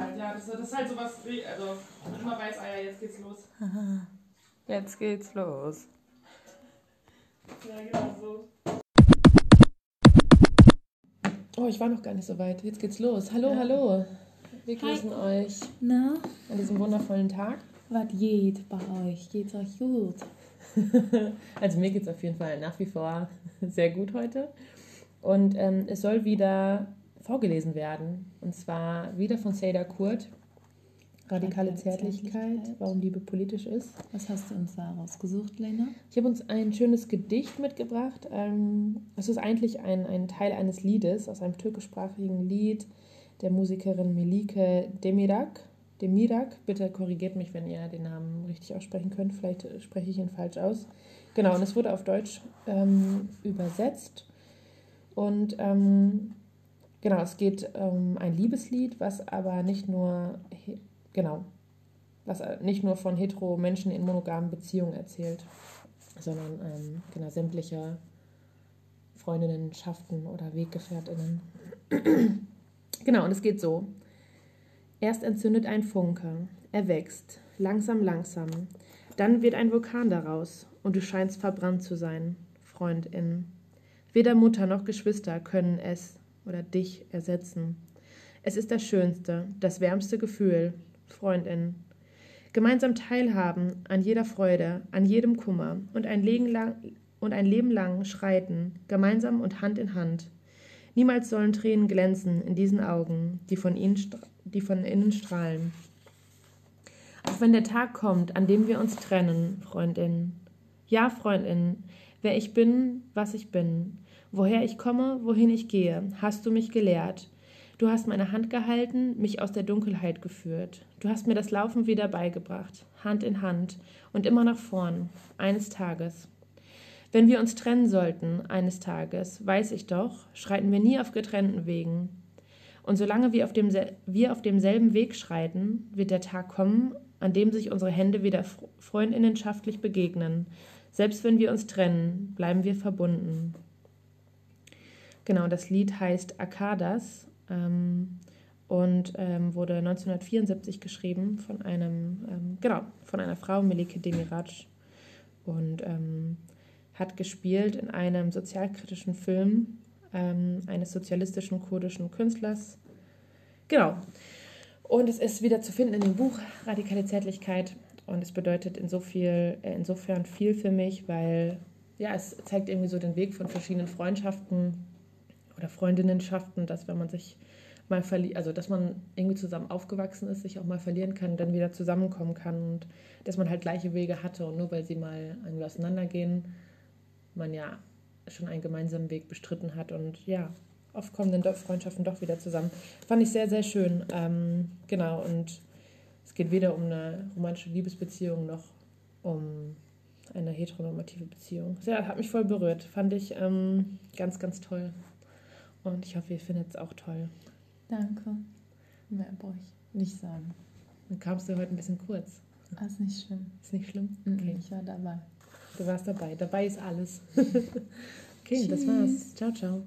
halt, ja. Das, das ist halt sowas, wie- also man immer weiß, ah ja, jetzt geht's los. Jetzt geht's los. Ja, genau so. Oh, ich war noch gar nicht so weit. Jetzt geht's los. Hallo, hallo. Wir grüßen euch Na, an diesem wundervollen Tag. was geht bei euch? Geht's euch gut? Also mir geht's auf jeden Fall nach wie vor sehr gut heute. Und ähm, es soll wieder vorgelesen werden. Und zwar wieder von Seda Kurt. Radikale Radikale Zärtlichkeit, Zärtlichkeit. warum Liebe politisch ist. Was hast du uns da rausgesucht, Lena? Ich habe uns ein schönes Gedicht mitgebracht. Ähm, Es ist eigentlich ein, ein Teil eines Liedes, aus einem türkischsprachigen Lied der Musikerin Melike Demirak. Demirak, bitte korrigiert mich, wenn ihr den Namen richtig aussprechen könnt. Vielleicht spreche ich ihn falsch aus. Genau, und es wurde auf Deutsch ähm, übersetzt. Und ähm, genau, es geht um ein Liebeslied, was aber nicht nur, genau, was äh, nicht nur von hetero Menschen in monogamen Beziehungen erzählt, sondern ähm, genau sämtliche Freundinnenschaften oder Weggefährtinnen. genau, und es geht so. Erst entzündet ein Funke, er wächst, langsam, langsam. Dann wird ein Vulkan daraus und du scheinst verbrannt zu sein, Freundin. Weder Mutter noch Geschwister können es oder dich ersetzen. Es ist das schönste, das wärmste Gefühl, Freundin. Gemeinsam teilhaben an jeder Freude, an jedem Kummer und ein, Leben lang, und ein Leben lang schreiten, gemeinsam und Hand in Hand. Niemals sollen Tränen glänzen in diesen Augen, die von, ihnen, die von innen strahlen. Auch wenn der Tag kommt, an dem wir uns trennen, Freundin. Ja, Freundin, wer ich bin, was ich bin, woher ich komme, wohin ich gehe, hast du mich gelehrt. Du hast meine Hand gehalten, mich aus der Dunkelheit geführt. Du hast mir das Laufen wieder beigebracht, Hand in Hand und immer nach vorn, eines Tages. Wenn wir uns trennen sollten, eines Tages, weiß ich doch, schreiten wir nie auf getrennten Wegen. Und solange wir auf, wir auf demselben Weg schreiten, wird der Tag kommen, an dem sich unsere Hände wieder fr- freundinnenschaftlich begegnen. Selbst wenn wir uns trennen, bleiben wir verbunden. Genau, das Lied heißt Akadas ähm, und ähm, wurde 1974 geschrieben von einem, ähm, genau, von einer Frau, Melike Demiraj. Und ähm, hat gespielt in einem sozialkritischen Film ähm, eines sozialistischen kurdischen Künstlers. Genau. Und es ist wieder zu finden in dem Buch Radikale Zärtlichkeit. Und es bedeutet in so viel, äh, insofern viel für mich, weil ja, es zeigt irgendwie so den Weg von verschiedenen Freundschaften oder Freundinnenschaften, dass wenn man sich mal verliert, also dass man irgendwie zusammen aufgewachsen ist, sich auch mal verlieren kann, dann wieder zusammenkommen kann und dass man halt gleiche Wege hatte und nur weil sie mal irgendwie auseinandergehen, man ja schon einen gemeinsamen Weg bestritten hat und ja, oft kommen dann doch Freundschaften doch wieder zusammen. Fand ich sehr, sehr schön. Ähm, genau, und es geht weder um eine romantische Liebesbeziehung noch um eine heteronormative Beziehung. Ja, hat mich voll berührt. Fand ich ähm, ganz, ganz toll. Und ich hoffe, ihr findet es auch toll. Danke. Mehr brauche ich nicht sagen. Dann kamst du heute ein bisschen kurz. Ah, ist nicht schlimm. Ist nicht schlimm? Okay. Ich war dabei. Du warst dabei. Dabei ist alles. okay, das war's. Ciao, ciao.